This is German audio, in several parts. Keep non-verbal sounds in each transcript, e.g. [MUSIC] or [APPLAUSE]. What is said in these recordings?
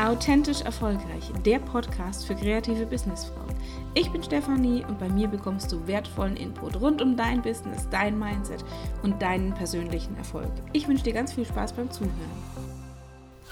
Authentisch Erfolgreich, der Podcast für kreative Businessfrauen. Ich bin Stefanie und bei mir bekommst du wertvollen Input rund um dein Business, dein Mindset und deinen persönlichen Erfolg. Ich wünsche dir ganz viel Spaß beim Zuhören.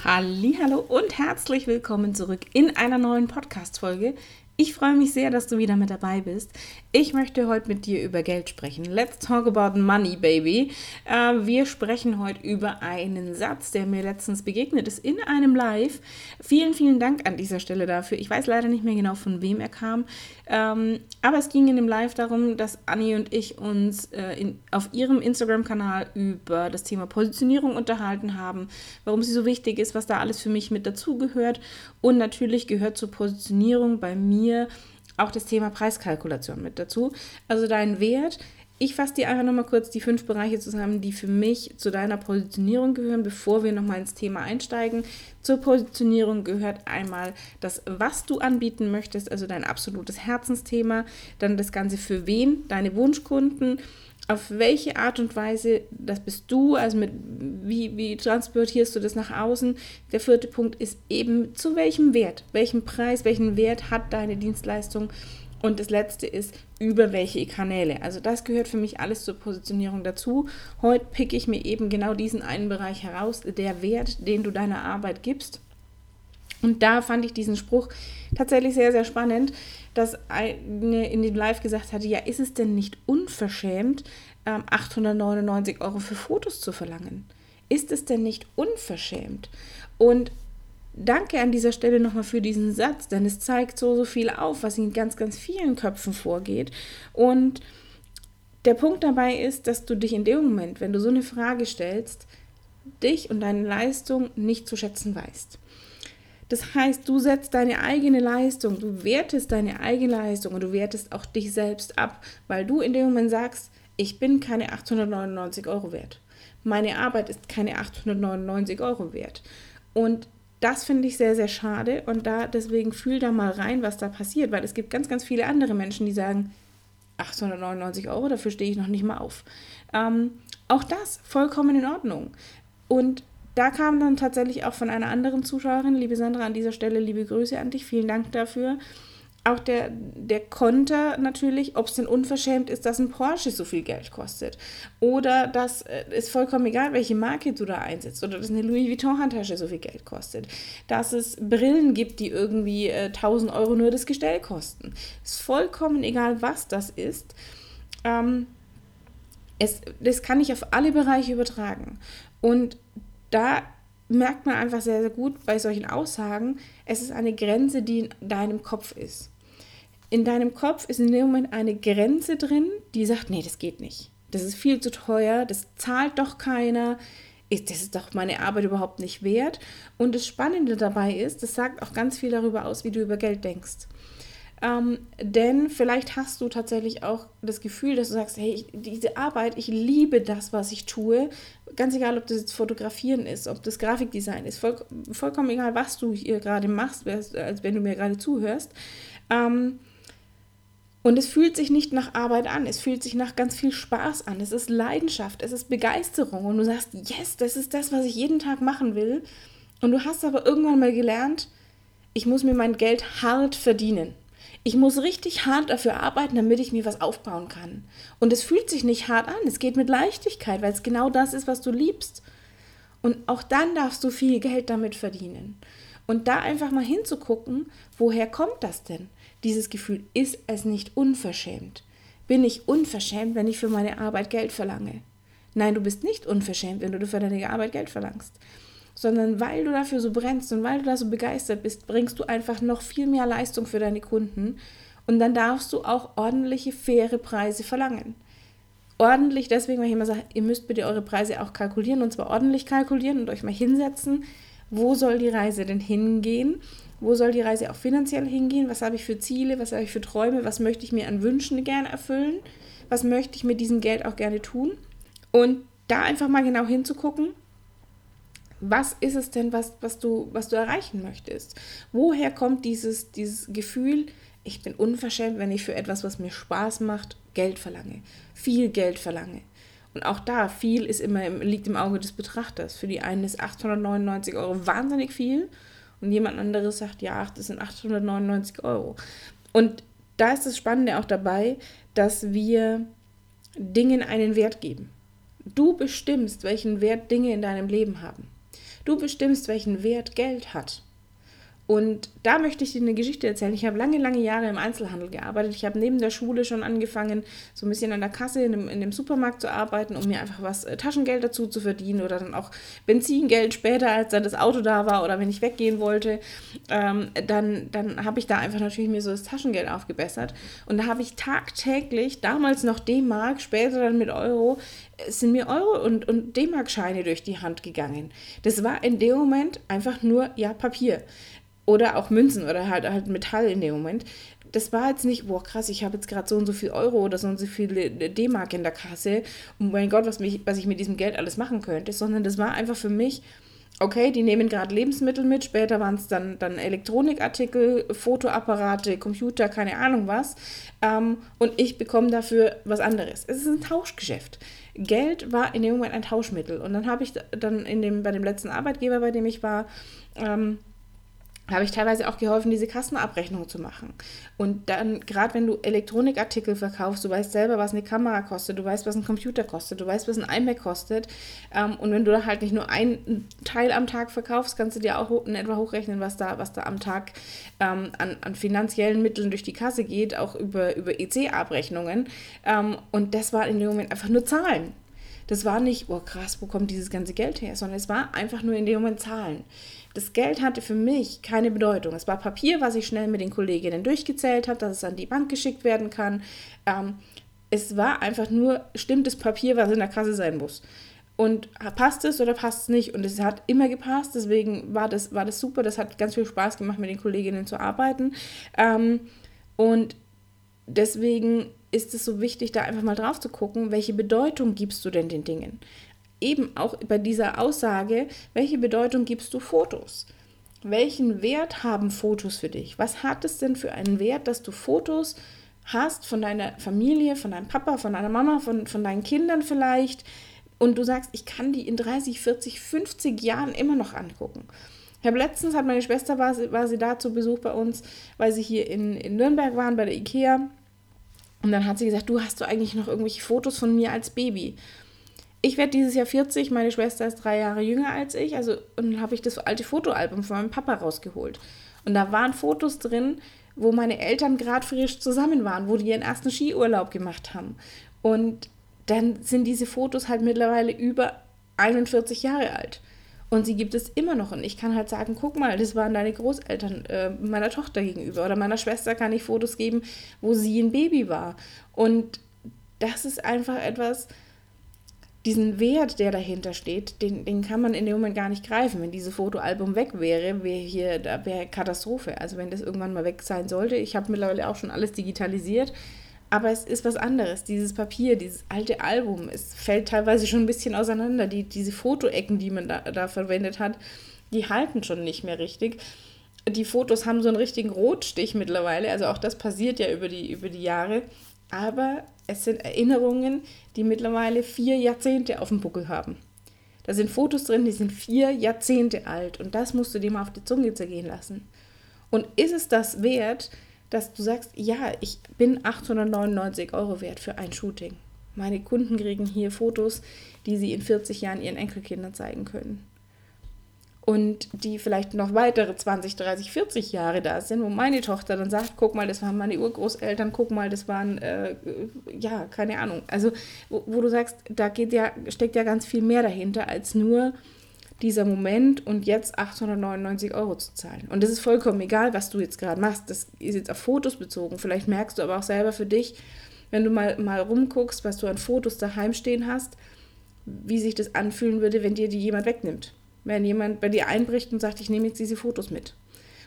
Hallo und herzlich willkommen zurück in einer neuen Podcast Folge. Ich freue mich sehr, dass du wieder mit dabei bist. Ich möchte heute mit dir über Geld sprechen. Let's talk about money, baby. Äh, wir sprechen heute über einen Satz, der mir letztens begegnet ist in einem Live. Vielen, vielen Dank an dieser Stelle dafür. Ich weiß leider nicht mehr genau, von wem er kam. Ähm, aber es ging in dem Live darum, dass Annie und ich uns äh, in, auf ihrem Instagram-Kanal über das Thema Positionierung unterhalten haben, warum sie so wichtig ist, was da alles für mich mit dazugehört. Und natürlich gehört zur Positionierung bei mir mir auch das Thema Preiskalkulation mit dazu. Also dein Wert. Ich fasse dir einfach nochmal kurz die fünf Bereiche zusammen, die für mich zu deiner Positionierung gehören, bevor wir nochmal ins Thema einsteigen. Zur Positionierung gehört einmal das, was du anbieten möchtest, also dein absolutes Herzensthema, dann das Ganze für wen, deine Wunschkunden, auf welche Art und Weise, das bist du, also mit wie, wie transportierst du das nach außen. Der vierte Punkt ist eben, zu welchem Wert, welchen Preis, welchen Wert hat deine Dienstleistung. Und das letzte ist, über welche Kanäle. Also das gehört für mich alles zur Positionierung dazu. Heute picke ich mir eben genau diesen einen Bereich heraus, der Wert, den du deiner Arbeit gibst. Und da fand ich diesen Spruch tatsächlich sehr, sehr spannend, dass eine in dem Live gesagt hatte, ja, ist es denn nicht unverschämt, 899 ähm, Euro für Fotos zu verlangen? Ist es denn nicht unverschämt? Und danke an dieser Stelle nochmal für diesen Satz, denn es zeigt so, so viel auf, was in ganz, ganz vielen Köpfen vorgeht. Und der Punkt dabei ist, dass du dich in dem Moment, wenn du so eine Frage stellst, dich und deine Leistung nicht zu schätzen weißt. Das heißt, du setzt deine eigene Leistung, du wertest deine eigene Leistung und du wertest auch dich selbst ab, weil du in dem Moment sagst, ich bin keine 899 Euro wert. Meine Arbeit ist keine 899 Euro wert. Und das finde ich sehr, sehr schade und da deswegen fühl da mal rein, was da passiert, weil es gibt ganz, ganz viele andere Menschen, die sagen, 899 Euro, dafür stehe ich noch nicht mal auf. Ähm, auch das vollkommen in Ordnung. Und da kam dann tatsächlich auch von einer anderen Zuschauerin, liebe Sandra, an dieser Stelle liebe Grüße an dich, vielen Dank dafür. Auch der, der Konter natürlich, ob es denn unverschämt ist, dass ein Porsche so viel Geld kostet. Oder dass es vollkommen egal, welche Marke du da einsetzt. Oder dass eine Louis Vuitton-Handtasche so viel Geld kostet. Dass es Brillen gibt, die irgendwie äh, 1000 Euro nur das Gestell kosten. Es ist vollkommen egal, was das ist. Ähm, es, das kann ich auf alle Bereiche übertragen. Und da merkt man einfach sehr, sehr gut bei solchen Aussagen, es ist eine Grenze, die in deinem Kopf ist. In deinem Kopf ist in dem Moment eine Grenze drin, die sagt, nee, das geht nicht. Das ist viel zu teuer, das zahlt doch keiner, das ist doch meine Arbeit überhaupt nicht wert. Und das Spannende dabei ist, das sagt auch ganz viel darüber aus, wie du über Geld denkst. Ähm, denn vielleicht hast du tatsächlich auch das Gefühl, dass du sagst, hey, ich, diese Arbeit, ich liebe das, was ich tue. Ganz egal, ob das jetzt Fotografieren ist, ob das Grafikdesign ist, voll, vollkommen egal, was du hier gerade machst, als wenn du mir gerade zuhörst. Ähm, und es fühlt sich nicht nach Arbeit an, es fühlt sich nach ganz viel Spaß an. Es ist Leidenschaft, es ist Begeisterung. Und du sagst, yes, das ist das, was ich jeden Tag machen will. Und du hast aber irgendwann mal gelernt, ich muss mir mein Geld hart verdienen. Ich muss richtig hart dafür arbeiten, damit ich mir was aufbauen kann. Und es fühlt sich nicht hart an, es geht mit Leichtigkeit, weil es genau das ist, was du liebst. Und auch dann darfst du viel Geld damit verdienen. Und da einfach mal hinzugucken, woher kommt das denn? Dieses Gefühl, ist es nicht unverschämt? Bin ich unverschämt, wenn ich für meine Arbeit Geld verlange? Nein, du bist nicht unverschämt, wenn du für deine Arbeit Geld verlangst sondern weil du dafür so brennst und weil du da so begeistert bist, bringst du einfach noch viel mehr Leistung für deine Kunden und dann darfst du auch ordentliche, faire Preise verlangen. Ordentlich, deswegen, weil ich immer sage, ihr müsst bitte eure Preise auch kalkulieren und zwar ordentlich kalkulieren und euch mal hinsetzen, wo soll die Reise denn hingehen? Wo soll die Reise auch finanziell hingehen? Was habe ich für Ziele? Was habe ich für Träume? Was möchte ich mir an Wünschen gerne erfüllen? Was möchte ich mit diesem Geld auch gerne tun? Und da einfach mal genau hinzugucken was ist es denn, was, was, du, was du erreichen möchtest? Woher kommt dieses, dieses Gefühl, ich bin unverschämt, wenn ich für etwas, was mir Spaß macht, Geld verlange, viel Geld verlange? Und auch da, viel ist immer im, liegt im Auge des Betrachters. Für die einen ist 899 Euro wahnsinnig viel Und jemand anderes sagt, ja, das sind 899 Euro. Und da ist das Spannende auch dabei, dass wir Dingen einen Wert geben. Du bestimmst, welchen Wert Dinge in deinem Leben haben. Du bestimmst, welchen Wert Geld hat. Und da möchte ich dir eine Geschichte erzählen. Ich habe lange, lange Jahre im Einzelhandel gearbeitet. Ich habe neben der Schule schon angefangen, so ein bisschen an der Kasse in dem, in dem Supermarkt zu arbeiten, um mir einfach was äh, Taschengeld dazu zu verdienen oder dann auch Benzingeld später, als dann das Auto da war oder wenn ich weggehen wollte. Ähm, dann dann habe ich da einfach natürlich mir so das Taschengeld aufgebessert. Und da habe ich tagtäglich, damals noch D-Mark, später dann mit Euro, äh, sind mir Euro- und, und D-Mark-Scheine durch die Hand gegangen. Das war in dem Moment einfach nur, ja, Papier oder auch Münzen oder halt, halt Metall in dem Moment. Das war jetzt nicht, boah, krass, ich habe jetzt gerade so und so viel Euro oder so und so viel D-Mark in der Kasse und mein Gott, was, mich, was ich mit diesem Geld alles machen könnte, sondern das war einfach für mich, okay, die nehmen gerade Lebensmittel mit, später waren es dann, dann Elektronikartikel, Fotoapparate, Computer, keine Ahnung was. Ähm, und ich bekomme dafür was anderes. Es ist ein Tauschgeschäft. Geld war in dem Moment ein Tauschmittel. Und dann habe ich dann in dem, bei dem letzten Arbeitgeber, bei dem ich war, ähm, habe ich teilweise auch geholfen, diese Kassenabrechnung zu machen. Und dann, gerade wenn du Elektronikartikel verkaufst, du weißt selber, was eine Kamera kostet, du weißt, was ein Computer kostet, du weißt, was ein iMac kostet. Ähm, und wenn du da halt nicht nur einen Teil am Tag verkaufst, kannst du dir auch in etwa hochrechnen, was da, was da am Tag ähm, an, an finanziellen Mitteln durch die Kasse geht, auch über, über EC-Abrechnungen. Ähm, und das war in dem Moment einfach nur Zahlen. Das war nicht, oh krass, wo kommt dieses ganze Geld her, sondern es war einfach nur in dem Moment Zahlen. Das Geld hatte für mich keine Bedeutung. Es war Papier, was ich schnell mit den Kolleginnen durchgezählt habe, dass es an die Bank geschickt werden kann. Ähm, es war einfach nur stimmtes Papier, was in der Kasse sein muss. Und passt es oder passt es nicht? Und es hat immer gepasst, deswegen war das, war das super. Das hat ganz viel Spaß gemacht, mit den Kolleginnen zu arbeiten. Ähm, und deswegen ist es so wichtig, da einfach mal drauf zu gucken, welche Bedeutung gibst du denn den Dingen? Eben auch bei dieser Aussage, welche Bedeutung gibst du Fotos? Welchen Wert haben Fotos für dich? Was hat es denn für einen Wert, dass du Fotos hast von deiner Familie, von deinem Papa, von deiner Mama, von, von deinen Kindern vielleicht und du sagst, ich kann die in 30, 40, 50 Jahren immer noch angucken. Ich habe letztens, hat meine Schwester, war sie, war sie da zu Besuch bei uns, weil sie hier in, in Nürnberg waren, bei der Ikea und dann hat sie gesagt, du hast du eigentlich noch irgendwelche Fotos von mir als Baby? Ich werde dieses Jahr 40, meine Schwester ist drei Jahre jünger als ich, also und dann habe ich das alte Fotoalbum von meinem Papa rausgeholt. Und da waren Fotos drin, wo meine Eltern gerade frisch zusammen waren, wo die ihren ersten Skiurlaub gemacht haben. Und dann sind diese Fotos halt mittlerweile über 41 Jahre alt. Und sie gibt es immer noch. Und ich kann halt sagen, guck mal, das waren deine Großeltern äh, meiner Tochter gegenüber. Oder meiner Schwester kann ich Fotos geben, wo sie ein Baby war. Und das ist einfach etwas, diesen Wert, der dahinter steht, den, den kann man in dem Moment gar nicht greifen. Wenn dieses Fotoalbum weg wäre, wäre hier, da wäre Katastrophe. Also wenn das irgendwann mal weg sein sollte. Ich habe mittlerweile auch schon alles digitalisiert. Aber es ist was anderes. Dieses Papier, dieses alte Album, es fällt teilweise schon ein bisschen auseinander. Die, diese Fotoecken, die man da, da verwendet hat, die halten schon nicht mehr richtig. Die Fotos haben so einen richtigen Rotstich mittlerweile. Also auch das passiert ja über die, über die Jahre. Aber es sind Erinnerungen, die mittlerweile vier Jahrzehnte auf dem Buckel haben. Da sind Fotos drin, die sind vier Jahrzehnte alt. Und das musst du dir mal auf die Zunge zergehen lassen. Und ist es das wert, dass du sagst, ja, ich bin 899 Euro wert für ein Shooting. Meine Kunden kriegen hier Fotos, die sie in 40 Jahren ihren Enkelkindern zeigen können. Und die vielleicht noch weitere 20, 30, 40 Jahre da sind, wo meine Tochter dann sagt, guck mal, das waren meine Urgroßeltern, guck mal, das waren, äh, ja, keine Ahnung. Also, wo, wo du sagst, da geht ja, steckt ja ganz viel mehr dahinter, als nur dieser Moment und jetzt 899 Euro zu zahlen. Und das ist vollkommen egal, was du jetzt gerade machst. Das ist jetzt auf Fotos bezogen. Vielleicht merkst du aber auch selber für dich, wenn du mal, mal rumguckst, was du an Fotos daheim stehen hast, wie sich das anfühlen würde, wenn dir die jemand wegnimmt. Wenn jemand bei dir einbricht und sagt, ich nehme jetzt diese Fotos mit.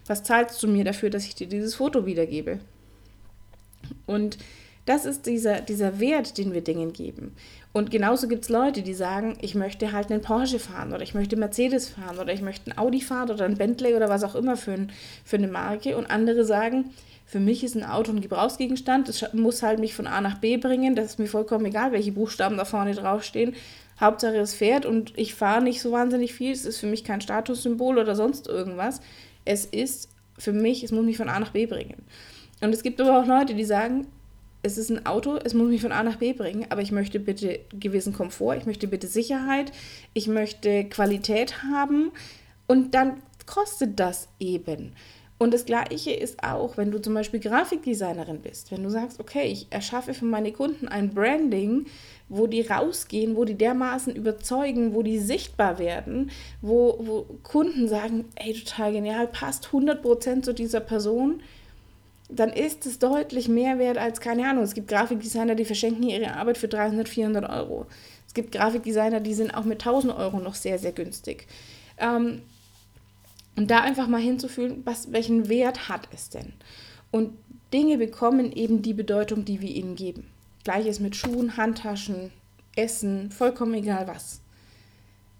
Was zahlst du mir dafür, dass ich dir dieses Foto wiedergebe? Und das ist dieser, dieser Wert, den wir Dingen geben. Und genauso gibt es Leute, die sagen, ich möchte halt einen Porsche fahren oder ich möchte Mercedes fahren oder ich möchte ein Audi fahren oder ein Bentley oder was auch immer für, ein, für eine Marke. Und andere sagen, für mich ist ein Auto ein Gebrauchsgegenstand, das muss halt mich von A nach B bringen, das ist mir vollkommen egal, welche Buchstaben da vorne draufstehen. Hauptsache es fährt und ich fahre nicht so wahnsinnig viel, es ist für mich kein Statussymbol oder sonst irgendwas. Es ist für mich, es muss mich von A nach B bringen. Und es gibt aber auch Leute, die sagen, es ist ein Auto, es muss mich von A nach B bringen, aber ich möchte bitte gewissen Komfort, ich möchte bitte Sicherheit, ich möchte Qualität haben und dann kostet das eben. Und das Gleiche ist auch, wenn du zum Beispiel Grafikdesignerin bist, wenn du sagst, okay, ich erschaffe für meine Kunden ein Branding, wo die rausgehen, wo die dermaßen überzeugen, wo die sichtbar werden, wo, wo Kunden sagen, ey, total genial, passt 100% zu dieser Person, dann ist es deutlich mehr wert als, keine Ahnung, es gibt Grafikdesigner, die verschenken ihre Arbeit für 300, 400 Euro. Es gibt Grafikdesigner, die sind auch mit 1000 Euro noch sehr, sehr günstig. Ähm, und da einfach mal hinzufühlen, was, welchen Wert hat es denn? Und Dinge bekommen eben die Bedeutung, die wir ihnen geben. Gleiches mit Schuhen, Handtaschen, Essen, vollkommen egal was.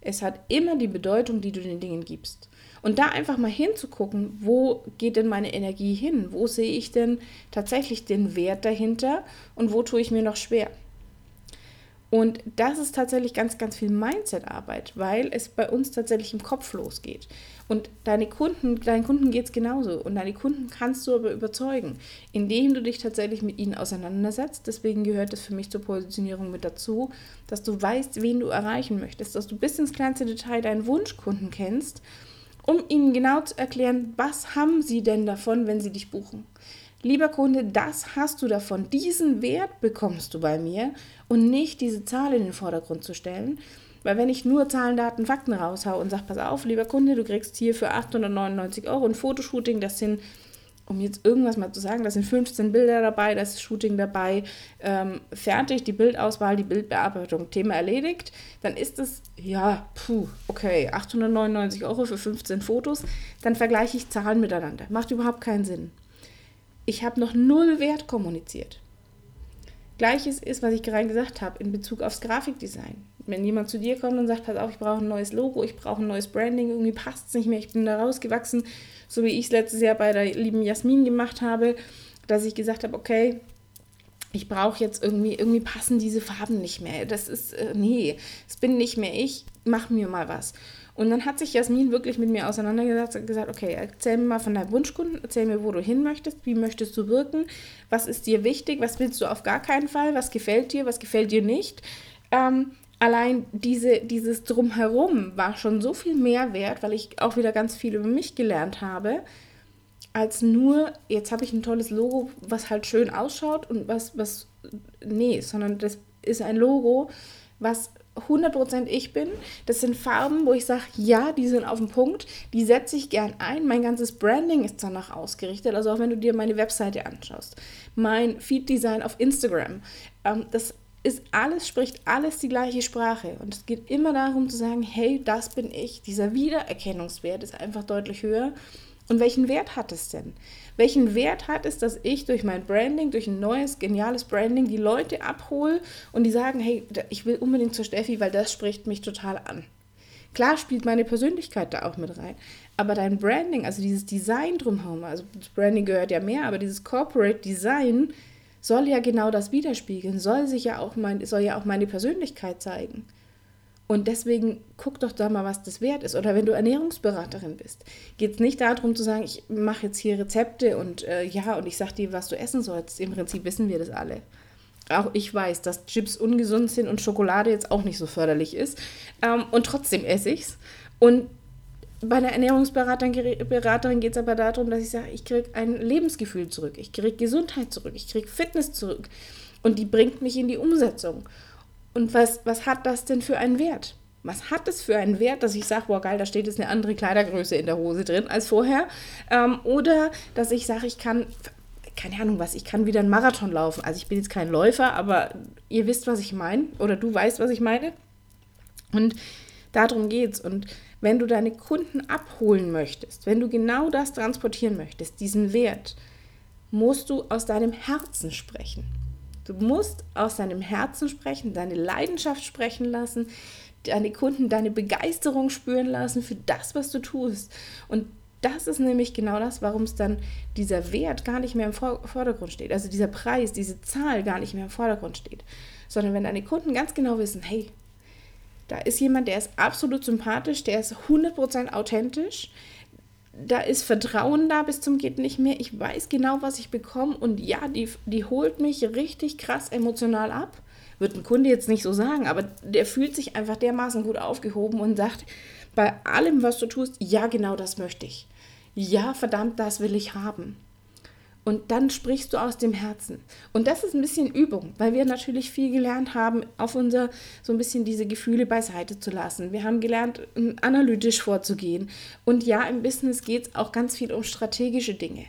Es hat immer die Bedeutung, die du den Dingen gibst. Und da einfach mal hinzugucken, wo geht denn meine Energie hin? Wo sehe ich denn tatsächlich den Wert dahinter und wo tue ich mir noch schwer? Und das ist tatsächlich ganz, ganz viel Mindset-Arbeit, weil es bei uns tatsächlich im Kopf losgeht. Und deine Kunden, deinen Kunden geht es genauso. Und deine Kunden kannst du aber überzeugen, indem du dich tatsächlich mit ihnen auseinandersetzt. Deswegen gehört es für mich zur Positionierung mit dazu, dass du weißt, wen du erreichen möchtest, dass du bis ins kleinste Detail deinen Wunschkunden kennst, um ihnen genau zu erklären, was haben sie denn davon, wenn sie dich buchen. Lieber Kunde, das hast du davon. Diesen Wert bekommst du bei mir und nicht diese Zahl in den Vordergrund zu stellen, weil wenn ich nur Zahlen, Daten, Fakten raushau und sage, pass auf, lieber Kunde, du kriegst hier für 899 Euro ein Fotoshooting, das sind, um jetzt irgendwas mal zu sagen, das sind 15 Bilder dabei, das ist Shooting dabei, ähm, fertig, die Bildauswahl, die Bildbearbeitung, Thema erledigt, dann ist es, ja, puh, okay, 899 Euro für 15 Fotos, dann vergleiche ich Zahlen miteinander. Macht überhaupt keinen Sinn. Ich habe noch null Wert kommuniziert. Gleiches ist, was ich gerade gesagt habe, in Bezug aufs Grafikdesign. Wenn jemand zu dir kommt und sagt, pass auf, ich brauche ein neues Logo, ich brauche ein neues Branding, irgendwie passt es nicht mehr, ich bin da rausgewachsen, so wie ich es letztes Jahr bei der lieben Jasmin gemacht habe, dass ich gesagt habe, okay, ich brauche jetzt irgendwie, irgendwie passen diese Farben nicht mehr. Das ist, äh, nee, es bin nicht mehr ich, mach mir mal was. Und dann hat sich Jasmin wirklich mit mir auseinandergesetzt und gesagt, okay, erzähl mir mal von deinem Wunschkunden, erzähl mir, wo du hin möchtest, wie möchtest du wirken, was ist dir wichtig, was willst du auf gar keinen Fall, was gefällt dir, was gefällt dir nicht. Ähm, allein diese, dieses Drumherum war schon so viel mehr wert, weil ich auch wieder ganz viel über mich gelernt habe, als nur, jetzt habe ich ein tolles Logo, was halt schön ausschaut und was, was, nee, sondern das ist ein Logo, was 100% ich bin. Das sind Farben, wo ich sage, ja, die sind auf dem Punkt, die setze ich gern ein. Mein ganzes Branding ist danach ausgerichtet. Also auch wenn du dir meine Webseite anschaust, mein Feed-Design auf Instagram, ähm, das ist alles, spricht alles die gleiche Sprache. Und es geht immer darum zu sagen, hey, das bin ich. Dieser Wiedererkennungswert ist einfach deutlich höher. Und welchen Wert hat es denn? Welchen Wert hat es, dass ich durch mein Branding, durch ein neues, geniales Branding die Leute abhole und die sagen, hey, ich will unbedingt zur Steffi, weil das spricht mich total an. Klar spielt meine Persönlichkeit da auch mit rein, aber dein Branding, also dieses Design drumherum, also Branding gehört ja mehr, aber dieses Corporate Design soll ja genau das widerspiegeln, soll sich ja auch mein, soll ja auch meine Persönlichkeit zeigen. Und deswegen guck doch da mal, was das wert ist. Oder wenn du Ernährungsberaterin bist, geht es nicht darum zu sagen, ich mache jetzt hier Rezepte und äh, ja, und ich sage dir, was du essen sollst. Im Prinzip wissen wir das alle. Auch ich weiß, dass Chips ungesund sind und Schokolade jetzt auch nicht so förderlich ist. Ähm, und trotzdem esse ich es. Und bei einer Ernährungsberaterin geht es aber darum, dass ich sage, ich kriege ein Lebensgefühl zurück, ich kriege Gesundheit zurück, ich kriege Fitness zurück. Und die bringt mich in die Umsetzung. Und was, was hat das denn für einen Wert? Was hat es für einen Wert, dass ich sage, boah geil, da steht jetzt eine andere Kleidergröße in der Hose drin als vorher? Ähm, oder dass ich sage, ich kann, keine Ahnung was, ich kann wieder einen Marathon laufen. Also ich bin jetzt kein Läufer, aber ihr wisst, was ich meine. Oder du weißt, was ich meine. Und darum geht's. Und wenn du deine Kunden abholen möchtest, wenn du genau das transportieren möchtest, diesen Wert, musst du aus deinem Herzen sprechen. Du musst aus deinem Herzen sprechen, deine Leidenschaft sprechen lassen, deine Kunden deine Begeisterung spüren lassen für das, was du tust. Und das ist nämlich genau das, warum es dann dieser Wert gar nicht mehr im Vordergrund steht. Also dieser Preis, diese Zahl gar nicht mehr im Vordergrund steht. Sondern wenn deine Kunden ganz genau wissen, hey, da ist jemand, der ist absolut sympathisch, der ist 100% authentisch, da ist Vertrauen da bis zum geht nicht mehr. Ich weiß genau, was ich bekomme und ja, die, die holt mich richtig krass emotional ab. Wird ein Kunde jetzt nicht so sagen, aber der fühlt sich einfach dermaßen gut aufgehoben und sagt, bei allem, was du tust, ja, genau das möchte ich. Ja, verdammt, das will ich haben. Und dann sprichst du aus dem Herzen. Und das ist ein bisschen Übung, weil wir natürlich viel gelernt haben, auf unser, so ein bisschen diese Gefühle beiseite zu lassen. Wir haben gelernt, analytisch vorzugehen. Und ja, im Business geht es auch ganz viel um strategische Dinge.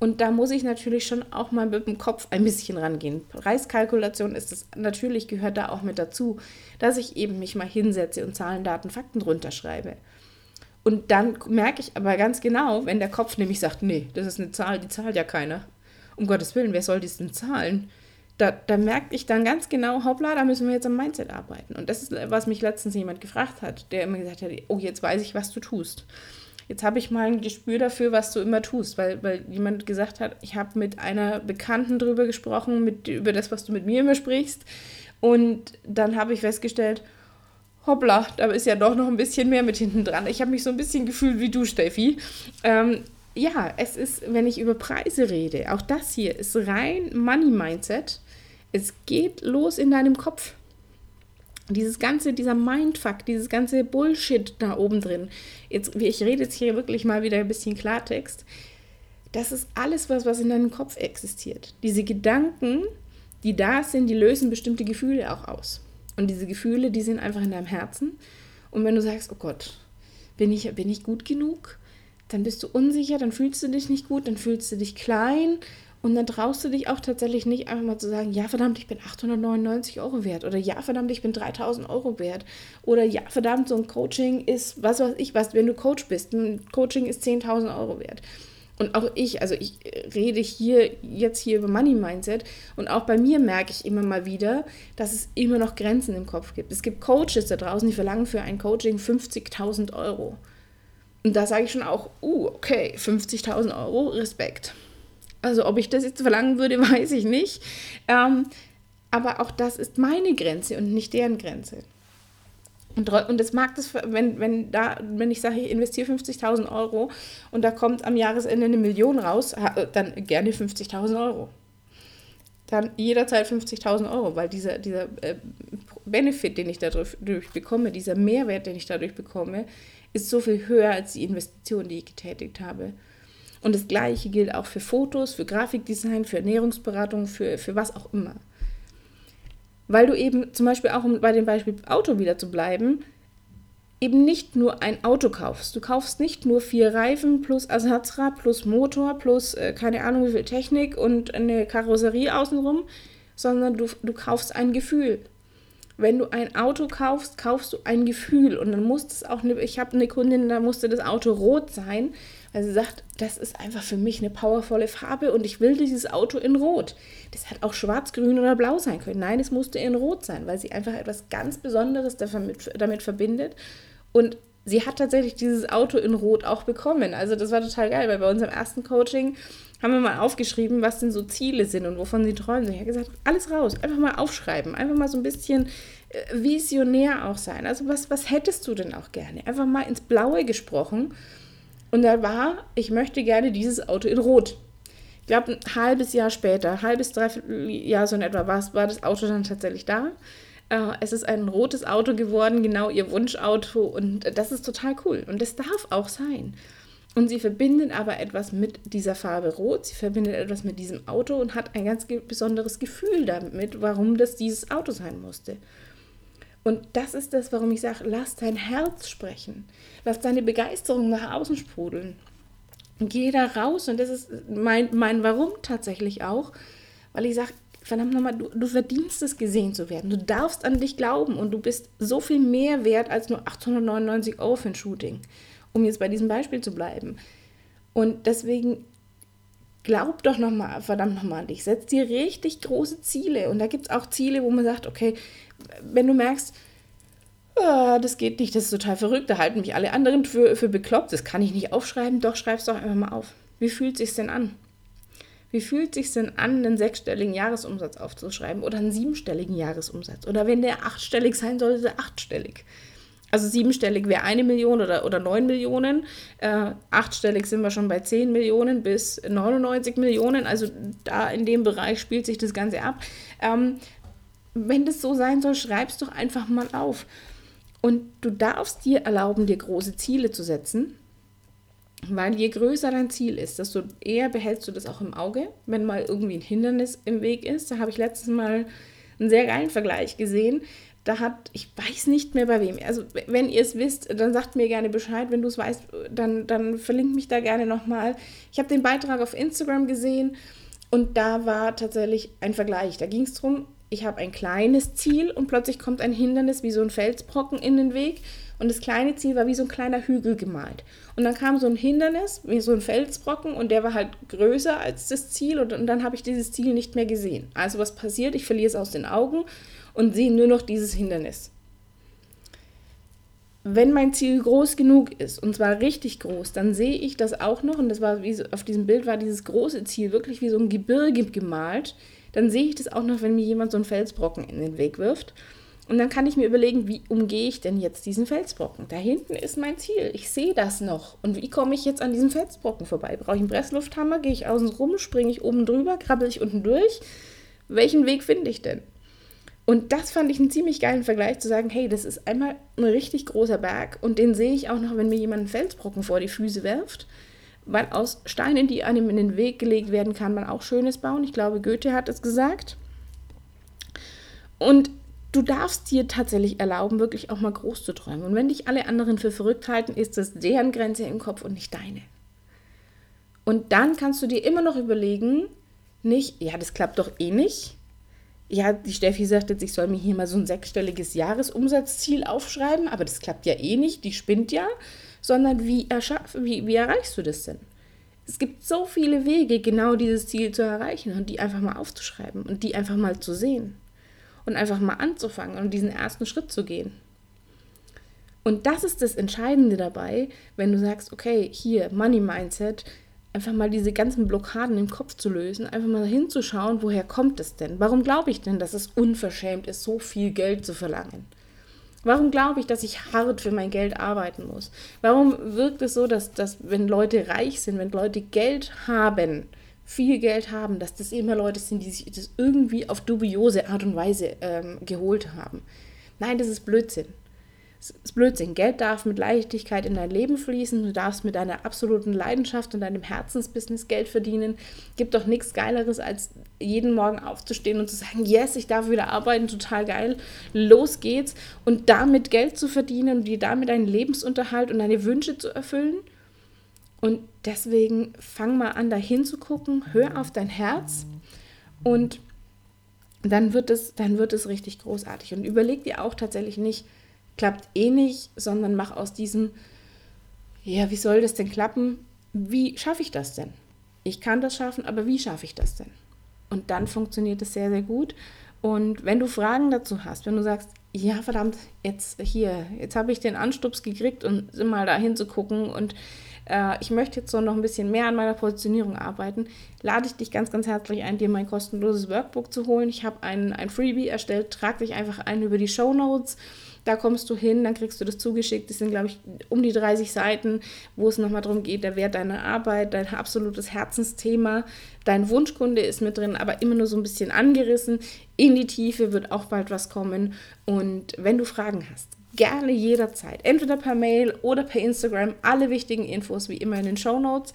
Und da muss ich natürlich schon auch mal mit dem Kopf ein bisschen rangehen. Preiskalkulation ist es natürlich, gehört da auch mit dazu, dass ich eben mich mal hinsetze und Zahlen, Daten, Fakten drunter schreibe. Und dann merke ich aber ganz genau, wenn der Kopf nämlich sagt, nee, das ist eine Zahl, die zahlt ja keiner. Um Gottes Willen, wer soll dies denn zahlen? Da, da merke ich dann ganz genau, hoppla, da müssen wir jetzt am Mindset arbeiten. Und das ist, was mich letztens jemand gefragt hat, der immer gesagt hat, oh, jetzt weiß ich, was du tust. Jetzt habe ich mal ein Gespür dafür, was du immer tust, weil, weil jemand gesagt hat, ich habe mit einer Bekannten drüber gesprochen, mit, über das, was du mit mir immer sprichst. Und dann habe ich festgestellt, hoppla, da ist ja doch noch ein bisschen mehr mit hinten dran. Ich habe mich so ein bisschen gefühlt wie du, Steffi. Ähm, ja, es ist, wenn ich über Preise rede, auch das hier ist rein Money Mindset. Es geht los in deinem Kopf. Dieses ganze, dieser Mindfuck, dieses ganze Bullshit da oben drin. Jetzt, ich rede jetzt hier wirklich mal wieder ein bisschen Klartext. Das ist alles, was, was in deinem Kopf existiert. Diese Gedanken, die da sind, die lösen bestimmte Gefühle auch aus. Und diese Gefühle, die sind einfach in deinem Herzen. Und wenn du sagst, oh Gott, bin ich, bin ich gut genug? Dann bist du unsicher, dann fühlst du dich nicht gut, dann fühlst du dich klein und dann traust du dich auch tatsächlich nicht einfach mal zu sagen, ja verdammt, ich bin 899 Euro wert oder ja verdammt, ich bin 3000 Euro wert oder ja verdammt, so ein Coaching ist, was weiß ich was, wenn du Coach bist, ein Coaching ist 10.000 Euro wert. Und auch ich, also ich rede hier jetzt hier über Money Mindset und auch bei mir merke ich immer mal wieder, dass es immer noch Grenzen im Kopf gibt. Es gibt Coaches da draußen, die verlangen für ein Coaching 50.000 Euro. Und da sage ich schon auch, uh, okay, 50.000 Euro, Respekt. Also ob ich das jetzt verlangen würde, [LAUGHS] weiß ich nicht. Ähm, aber auch das ist meine Grenze und nicht deren Grenze. Und, und das mag das, wenn, wenn, da, wenn ich sage, ich investiere 50.000 Euro und da kommt am Jahresende eine Million raus, dann gerne 50.000 Euro. Dann jederzeit 50.000 Euro, weil dieser, dieser äh, Benefit, den ich dadurch bekomme, dieser Mehrwert, den ich dadurch bekomme, ist so viel höher als die Investition, die ich getätigt habe. Und das Gleiche gilt auch für Fotos, für Grafikdesign, für Ernährungsberatung, für, für was auch immer. Weil du eben zum Beispiel auch, um bei dem Beispiel Auto wieder zu bleiben, eben nicht nur ein Auto kaufst. Du kaufst nicht nur vier Reifen plus Ersatzrad plus Motor plus äh, keine Ahnung wie viel Technik und eine Karosserie außenrum, sondern du, du kaufst ein Gefühl. Wenn du ein Auto kaufst, kaufst du ein Gefühl und dann muss es auch, eine, ich habe eine Kundin, da musste das Auto rot sein, weil sie sagt, das ist einfach für mich eine powervolle Farbe und ich will dieses Auto in Rot. Das hat auch schwarz, grün oder blau sein können. Nein, es musste in Rot sein, weil sie einfach etwas ganz Besonderes damit, damit verbindet. Und sie hat tatsächlich dieses Auto in Rot auch bekommen. Also das war total geil, weil bei unserem ersten Coaching haben wir mal aufgeschrieben, was denn so Ziele sind und wovon sie träumen. Sie hat gesagt, alles raus, einfach mal aufschreiben, einfach mal so ein bisschen äh, visionär auch sein. Also was, was hättest du denn auch gerne? Einfach mal ins Blaue gesprochen und da war, ich möchte gerne dieses Auto in Rot. Ich glaube, ein halbes Jahr später, halbes, dreiviertel Jahr so in etwa, war, war das Auto dann tatsächlich da. Äh, es ist ein rotes Auto geworden, genau ihr Wunschauto. Und das ist total cool. Und das darf auch sein. Und sie verbindet aber etwas mit dieser Farbe Rot, sie verbindet etwas mit diesem Auto und hat ein ganz besonderes Gefühl damit, warum das dieses Auto sein musste. Und das ist das, warum ich sage, lass dein Herz sprechen. Lass deine Begeisterung nach außen sprudeln. Geh da raus. Und das ist mein, mein Warum tatsächlich auch. Weil ich sage, verdammt nochmal, du, du verdienst es, gesehen zu werden. Du darfst an dich glauben und du bist so viel mehr wert als nur 899 Euro für ein Shooting. Um jetzt bei diesem Beispiel zu bleiben. Und deswegen glaub doch nochmal, verdammt nochmal an dich. Setz dir richtig große Ziele. Und da gibt es auch Ziele, wo man sagt, okay, wenn du merkst, oh, das geht nicht, das ist total verrückt, da halten mich alle anderen für, für bekloppt, das kann ich nicht aufschreiben, doch schreib's doch einfach mal auf. Wie fühlt sich denn an? Wie fühlt sich denn an, einen sechsstelligen Jahresumsatz aufzuschreiben oder einen siebenstelligen Jahresumsatz? Oder wenn der achtstellig sein sollte, achtstellig. Also siebenstellig wäre eine Million oder, oder neun Millionen. Äh, achtstellig sind wir schon bei 10 Millionen bis 99 Millionen. Also da in dem Bereich spielt sich das Ganze ab. Ähm, wenn das so sein soll, schreib's doch einfach mal auf. Und du darfst dir erlauben, dir große Ziele zu setzen. Weil je größer dein Ziel ist, desto eher behältst du das auch im Auge, wenn mal irgendwie ein Hindernis im Weg ist. Da habe ich letztes Mal einen sehr geilen Vergleich gesehen. Da hat, ich weiß nicht mehr bei wem. Also, wenn ihr es wisst, dann sagt mir gerne Bescheid. Wenn du es weißt, dann, dann verlinkt mich da gerne nochmal. Ich habe den Beitrag auf Instagram gesehen und da war tatsächlich ein Vergleich. Da ging es darum, ich habe ein kleines Ziel und plötzlich kommt ein Hindernis wie so ein Felsbrocken in den Weg. Und das kleine Ziel war wie so ein kleiner Hügel gemalt. Und dann kam so ein Hindernis, wie so ein Felsbrocken, und der war halt größer als das Ziel. Und, und dann habe ich dieses Ziel nicht mehr gesehen. Also was passiert? Ich verliere es aus den Augen und sehe nur noch dieses Hindernis. Wenn mein Ziel groß genug ist, und zwar richtig groß, dann sehe ich das auch noch, und das war wie so, auf diesem Bild war dieses große Ziel wirklich wie so ein Gebirge gemalt, dann sehe ich das auch noch, wenn mir jemand so einen Felsbrocken in den Weg wirft. Und dann kann ich mir überlegen, wie umgehe ich denn jetzt diesen Felsbrocken? Da hinten ist mein Ziel. Ich sehe das noch. Und wie komme ich jetzt an diesem Felsbrocken vorbei? Brauche ich einen Presslufthammer? Gehe ich außen rum? Springe ich oben drüber? Krabbel ich unten durch? Welchen Weg finde ich denn? Und das fand ich einen ziemlich geilen Vergleich zu sagen, hey, das ist einmal ein richtig großer Berg und den sehe ich auch noch, wenn mir jemand einen Felsbrocken vor die Füße wirft. Weil aus Steinen, die einem in den Weg gelegt werden, kann man auch Schönes bauen. Ich glaube, Goethe hat es gesagt. Und du darfst dir tatsächlich erlauben, wirklich auch mal groß zu träumen. Und wenn dich alle anderen für verrückt halten, ist das deren Grenze im Kopf und nicht deine. Und dann kannst du dir immer noch überlegen, nicht, ja, das klappt doch eh nicht, ja, die Steffi sagt jetzt, ich soll mir hier mal so ein sechsstelliges Jahresumsatzziel aufschreiben, aber das klappt ja eh nicht, die spinnt ja, sondern wie, wie, wie erreichst du das denn? Es gibt so viele Wege, genau dieses Ziel zu erreichen und die einfach mal aufzuschreiben und die einfach mal zu sehen und einfach mal anzufangen und diesen ersten Schritt zu gehen. Und das ist das Entscheidende dabei, wenn du sagst, okay, hier, Money Mindset, einfach mal diese ganzen Blockaden im Kopf zu lösen, einfach mal hinzuschauen, woher kommt es denn? Warum glaube ich denn, dass es unverschämt ist, so viel Geld zu verlangen? Warum glaube ich, dass ich hart für mein Geld arbeiten muss? Warum wirkt es so, dass, dass wenn Leute reich sind, wenn Leute Geld haben, viel Geld haben, dass das immer Leute sind, die sich das irgendwie auf dubiose Art und Weise ähm, geholt haben? Nein, das ist Blödsinn ist Blödsinn. Geld darf mit Leichtigkeit in dein Leben fließen. Du darfst mit deiner absoluten Leidenschaft und deinem Herzensbusiness Geld verdienen. Gibt doch nichts Geileres, als jeden Morgen aufzustehen und zu sagen, yes, ich darf wieder arbeiten, total geil, los geht's. Und damit Geld zu verdienen und dir damit deinen Lebensunterhalt und deine Wünsche zu erfüllen. Und deswegen fang mal an, da hinzugucken, hör auf dein Herz und dann wird es, dann wird es richtig großartig. Und überleg dir auch tatsächlich nicht, klappt eh nicht, sondern mach aus diesem, ja, wie soll das denn klappen? Wie schaffe ich das denn? Ich kann das schaffen, aber wie schaffe ich das denn? Und dann funktioniert es sehr, sehr gut. Und wenn du Fragen dazu hast, wenn du sagst, ja, verdammt, jetzt hier, jetzt habe ich den Anstups gekriegt und mal da hinzugucken und äh, ich möchte jetzt so noch ein bisschen mehr an meiner Positionierung arbeiten, lade ich dich ganz, ganz herzlich ein, dir mein kostenloses Workbook zu holen. Ich habe ein, ein Freebie erstellt, trag dich einfach ein über die Show Notes. Da kommst du hin, dann kriegst du das zugeschickt. Das sind, glaube ich, um die 30 Seiten, wo es nochmal darum geht, der Wert deiner Arbeit, dein absolutes Herzensthema. Dein Wunschkunde ist mit drin, aber immer nur so ein bisschen angerissen. In die Tiefe wird auch bald was kommen. Und wenn du Fragen hast, gerne jederzeit. Entweder per Mail oder per Instagram. Alle wichtigen Infos wie immer in den Show Notes.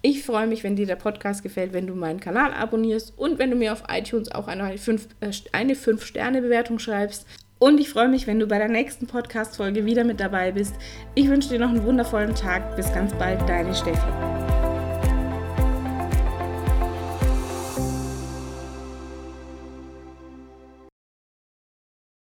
Ich freue mich, wenn dir der Podcast gefällt, wenn du meinen Kanal abonnierst und wenn du mir auf iTunes auch eine 5-Sterne-Bewertung äh, schreibst. Und ich freue mich, wenn du bei der nächsten Podcast-Folge wieder mit dabei bist. Ich wünsche dir noch einen wundervollen Tag. Bis ganz bald, deine Steffi.